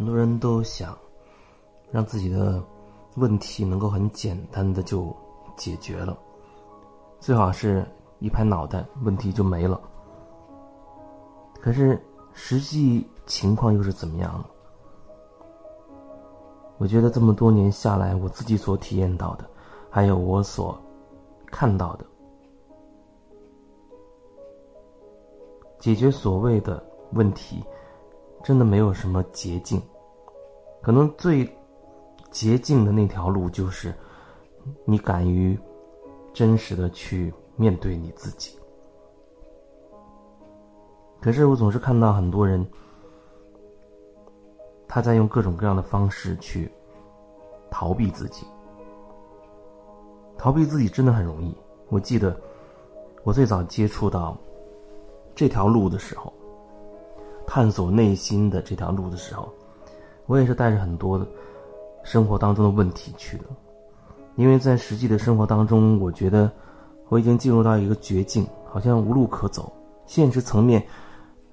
很多人都想让自己的问题能够很简单的就解决了，最好是一拍脑袋问题就没了。可是实际情况又是怎么样呢？我觉得这么多年下来，我自己所体验到的，还有我所看到的，解决所谓的问题。真的没有什么捷径，可能最捷径的那条路就是，你敢于真实的去面对你自己。可是我总是看到很多人，他在用各种各样的方式去逃避自己，逃避自己真的很容易。我记得我最早接触到这条路的时候。探索内心的这条路的时候，我也是带着很多的生活当中的问题去的，因为在实际的生活当中，我觉得我已经进入到一个绝境，好像无路可走，现实层面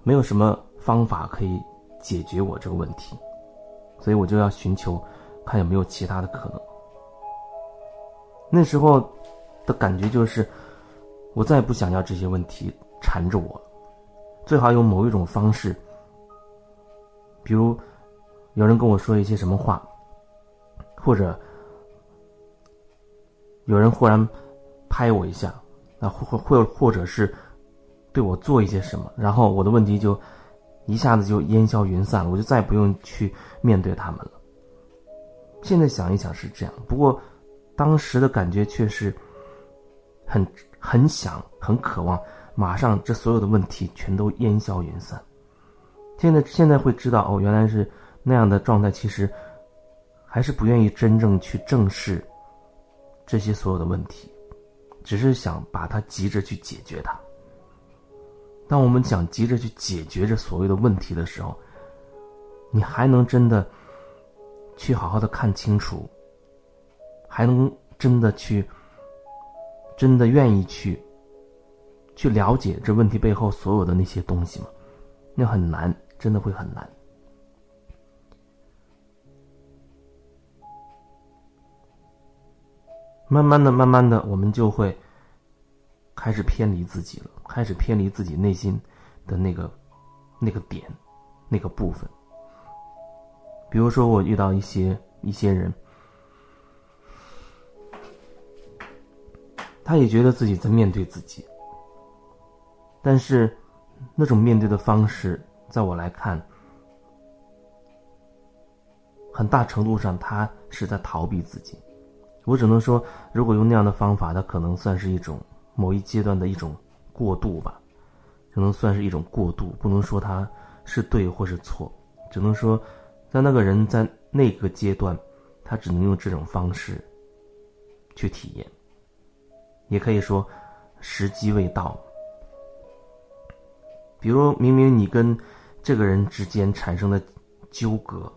没有什么方法可以解决我这个问题，所以我就要寻求看有没有其他的可能。那时候的感觉就是，我再也不想要这些问题缠着我，最好用某一种方式。比如，有人跟我说一些什么话，或者有人忽然拍我一下，啊，或或或者是对我做一些什么，然后我的问题就一下子就烟消云散了，我就再也不用去面对他们了。现在想一想是这样，不过当时的感觉却是很很想、很渴望，马上这所有的问题全都烟消云散。现在现在会知道哦，原来是那样的状态。其实还是不愿意真正去正视这些所有的问题，只是想把它急着去解决它。当我们想急着去解决这所谓的问题的时候，你还能真的去好好的看清楚，还能真的去真的愿意去去了解这问题背后所有的那些东西吗？那很难。真的会很难。慢慢的，慢慢的，我们就会开始偏离自己了，开始偏离自己内心的那个那个点，那个部分。比如说，我遇到一些一些人，他也觉得自己在面对自己，但是那种面对的方式。在我来看，很大程度上，他是在逃避自己。我只能说，如果用那样的方法，它可能算是一种某一阶段的一种过渡吧，可能算是一种过渡。不能说他是对或是错，只能说，在那个人在那个阶段，他只能用这种方式去体验。也可以说，时机未到。比如，明明你跟这个人之间产生的纠葛，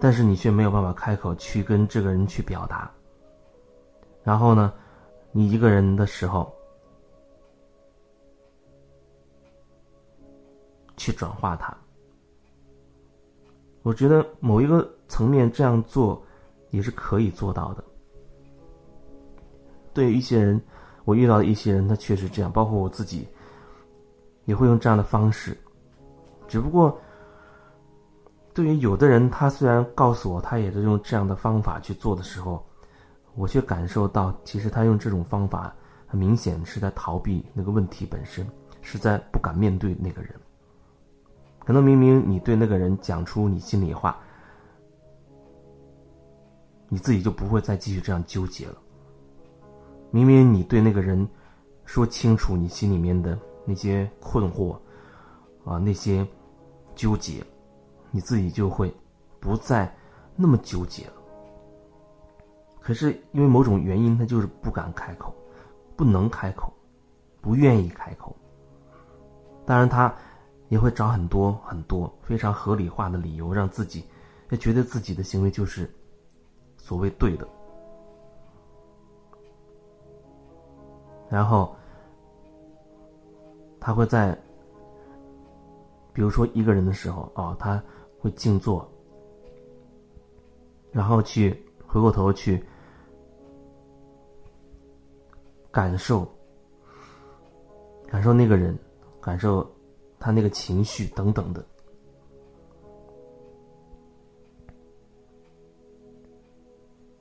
但是你却没有办法开口去跟这个人去表达。然后呢，你一个人的时候去转化它。我觉得某一个层面这样做也是可以做到的。对于一些人，我遇到的一些人，他确实这样，包括我自己，也会用这样的方式。只不过，对于有的人，他虽然告诉我他也是用这样的方法去做的时候，我却感受到，其实他用这种方法，很明显是在逃避那个问题本身，是在不敢面对那个人。可能明明你对那个人讲出你心里话，你自己就不会再继续这样纠结了。明明你对那个人说清楚你心里面的那些困惑，啊，那些。纠结，你自己就会不再那么纠结了。可是因为某种原因，他就是不敢开口，不能开口，不愿意开口。当然，他也会找很多很多非常合理化的理由，让自己也觉得自己的行为就是所谓对的。然后他会在。比如说一个人的时候啊，他会静坐然后去回过头去感受，感受那个人，感受他那个情绪等等的。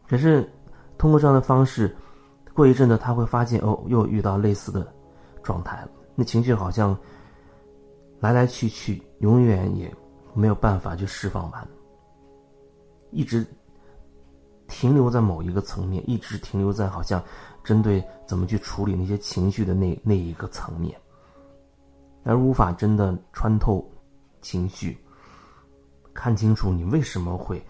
可是通过这样的方式，过一阵子他会发现，哦，又遇到类似的状态了。那情绪好像来来去去，永远也没有办法去释放完，一直停留在某一个层面，一直停留在好像针对怎么去处理那些情绪的那那一个层面，而无法真的穿透情绪，看清楚你为什么会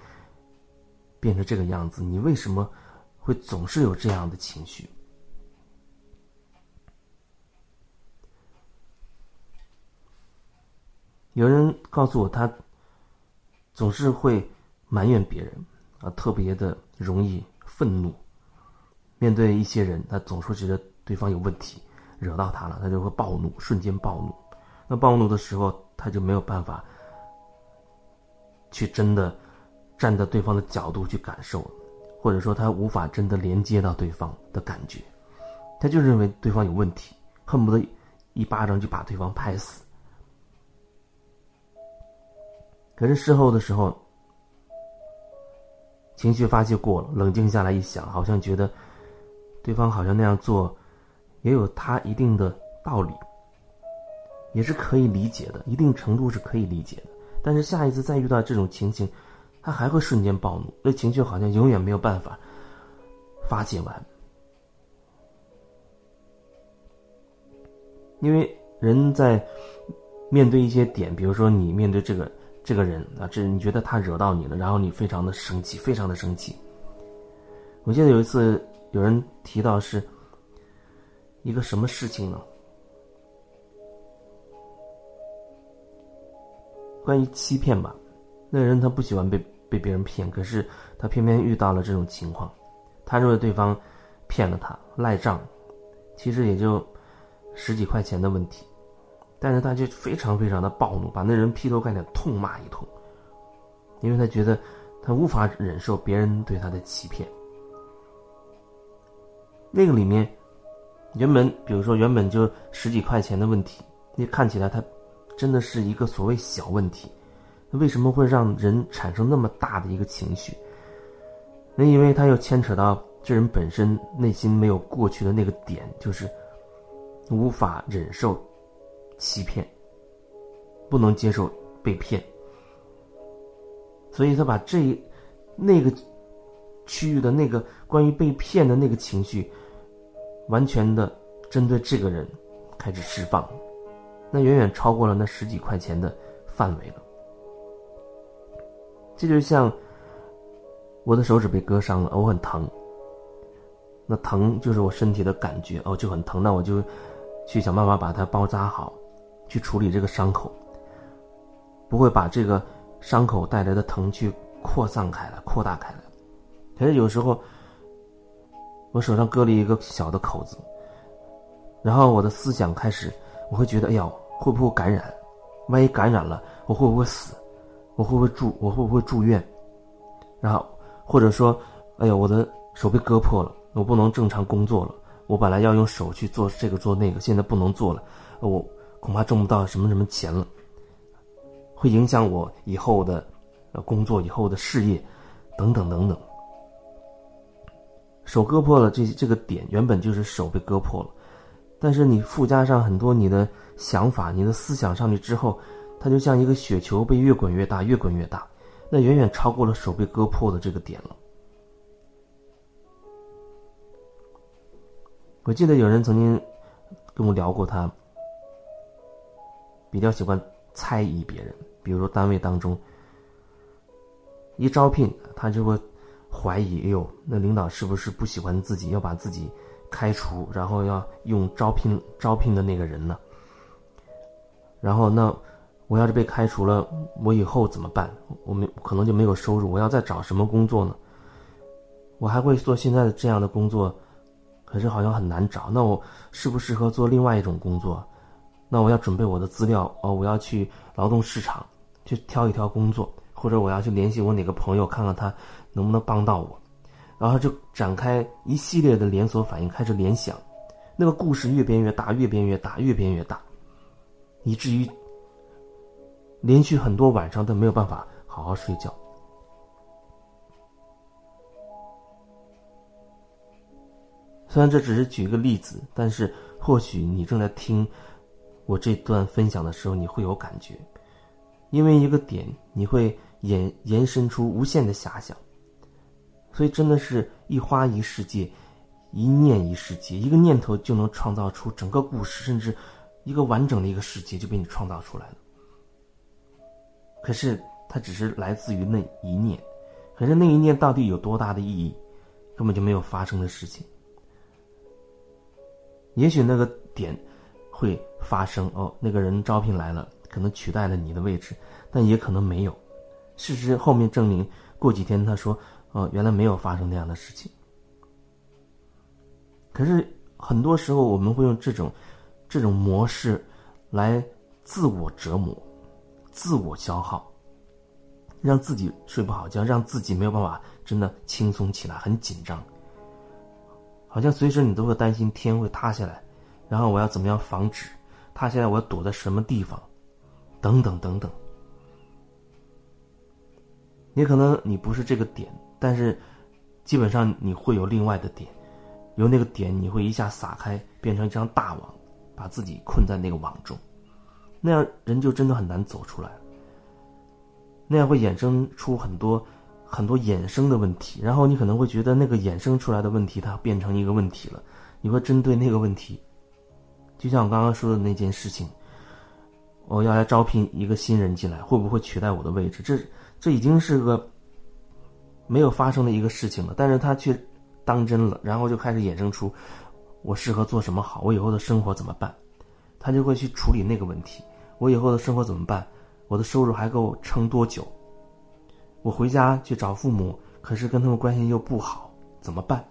变成这个样子，你为什么会总是有这样的情绪。有人告诉我，他总是会埋怨别人，啊，特别的容易愤怒。面对一些人，他总是觉得对方有问题，惹到他了，他就会暴怒，瞬间暴怒。那暴怒的时候，他就没有办法去真的站在对方的角度去感受，或者说他无法真的连接到对方的感觉，他就认为对方有问题，恨不得一巴掌就把对方拍死。可是事后的时候，情绪发泄过了，冷静下来一想，好像觉得对方好像那样做也有他一定的道理，也是可以理解的，一定程度是可以理解的。但是下一次再遇到这种情形，他还会瞬间暴怒，那情绪好像永远没有办法发泄完，因为人在面对一些点，比如说你面对这个。这个人啊，这你觉得他惹到你了，然后你非常的生气，非常的生气。我记得有一次有人提到是一个什么事情呢？关于欺骗吧。那个人他不喜欢被被别人骗，可是他偏偏遇到了这种情况，他认为对方骗了他赖账，其实也就十几块钱的问题。但是他就非常非常的暴怒，把那人劈头盖脸痛骂一通，因为他觉得他无法忍受别人对他的欺骗。那个里面，原本比如说原本就十几块钱的问题，你看起来他真的是一个所谓小问题，为什么会让人产生那么大的一个情绪？那因为他又牵扯到这人本身内心没有过去的那个点，就是无法忍受。欺骗，不能接受被骗，所以他把这那个区域的那个关于被骗的那个情绪，完全的针对这个人开始释放，那远远超过了那十几块钱的范围了。这就像我的手指被割伤了，我很疼，那疼就是我身体的感觉，哦就很疼，那我就去想办法把它包扎好。去处理这个伤口，不会把这个伤口带来的疼去扩散开来、扩大开来。可是有时候，我手上割了一个小的口子，然后我的思想开始，我会觉得，哎呀，会不会感染？万一感染了，我会不会死？我会不会住？我会不会住院？然后或者说，哎呀，我的手被割破了，我不能正常工作了。我本来要用手去做这个做那个，现在不能做了。我。恐怕挣不到什么什么钱了，会影响我以后的呃工作、以后的事业等等等等。手割破了，这这个点原本就是手被割破了，但是你附加上很多你的想法、你的思想上去之后，它就像一个雪球被越滚越大、越滚越大，那远远超过了手被割破的这个点了。我记得有人曾经跟我聊过他。比较喜欢猜疑别人，比如说单位当中一招聘，他就会怀疑：哎呦，那领导是不是不喜欢自己，要把自己开除，然后要用招聘招聘的那个人呢？然后那我要是被开除了，我以后怎么办？我没可能就没有收入，我要再找什么工作呢？我还会做现在的这样的工作，可是好像很难找。那我适不适合做另外一种工作？那我要准备我的资料哦，我要去劳动市场去挑一挑工作，或者我要去联系我哪个朋友，看看他能不能帮到我，然后就展开一系列的连锁反应，开始联想，那个故事越编越大，越编越大，越编越大，以至于连续很多晚上都没有办法好好睡觉。虽然这只是举一个例子，但是或许你正在听我这段分享的时候，你会有感觉，因为一个点，你会延延伸出无限的遐想。所以真的是一花一世界，一念一世界，一个念头就能创造出整个故事，甚至一个完整的一个世界就被你创造出来了。可是它只是来自于那一念，可是那一念到底有多大的意义，根本就没有发生的事情。也许那个点会发生哦，那个人招聘来了，可能取代了你的位置，但也可能没有。事实后面证明，过几天他说：“哦，原来没有发生那样的事情。”可是很多时候我们会用这种这种模式来自我折磨、自我消耗，让自己睡不好觉，让自己没有办法真的轻松起来，很紧张。好像随时你都会担心天会塌下来，然后我要怎么样防止他？现在？我要躲在什么地方？等等等等。也可能你不是这个点，但是基本上你会有另外的点，由那个点你会一下撒开，变成一张大网，把自己困在那个网中，那样人就真的很难走出来。那样会衍生出很多。很多衍生的问题，然后你可能会觉得那个衍生出来的问题它变成一个问题了，你会针对那个问题，就像我刚刚说的那件事情，我要来招聘一个新人进来，会不会取代我的位置？这这已经是个没有发生的一个事情了，但是他却当真了，然后就开始衍生出我适合做什么好，我以后的生活怎么办？他就会去处理那个问题，我以后的生活怎么办？我的收入还够撑多久？我回家去找父母，可是跟他们关系又不好，怎么办？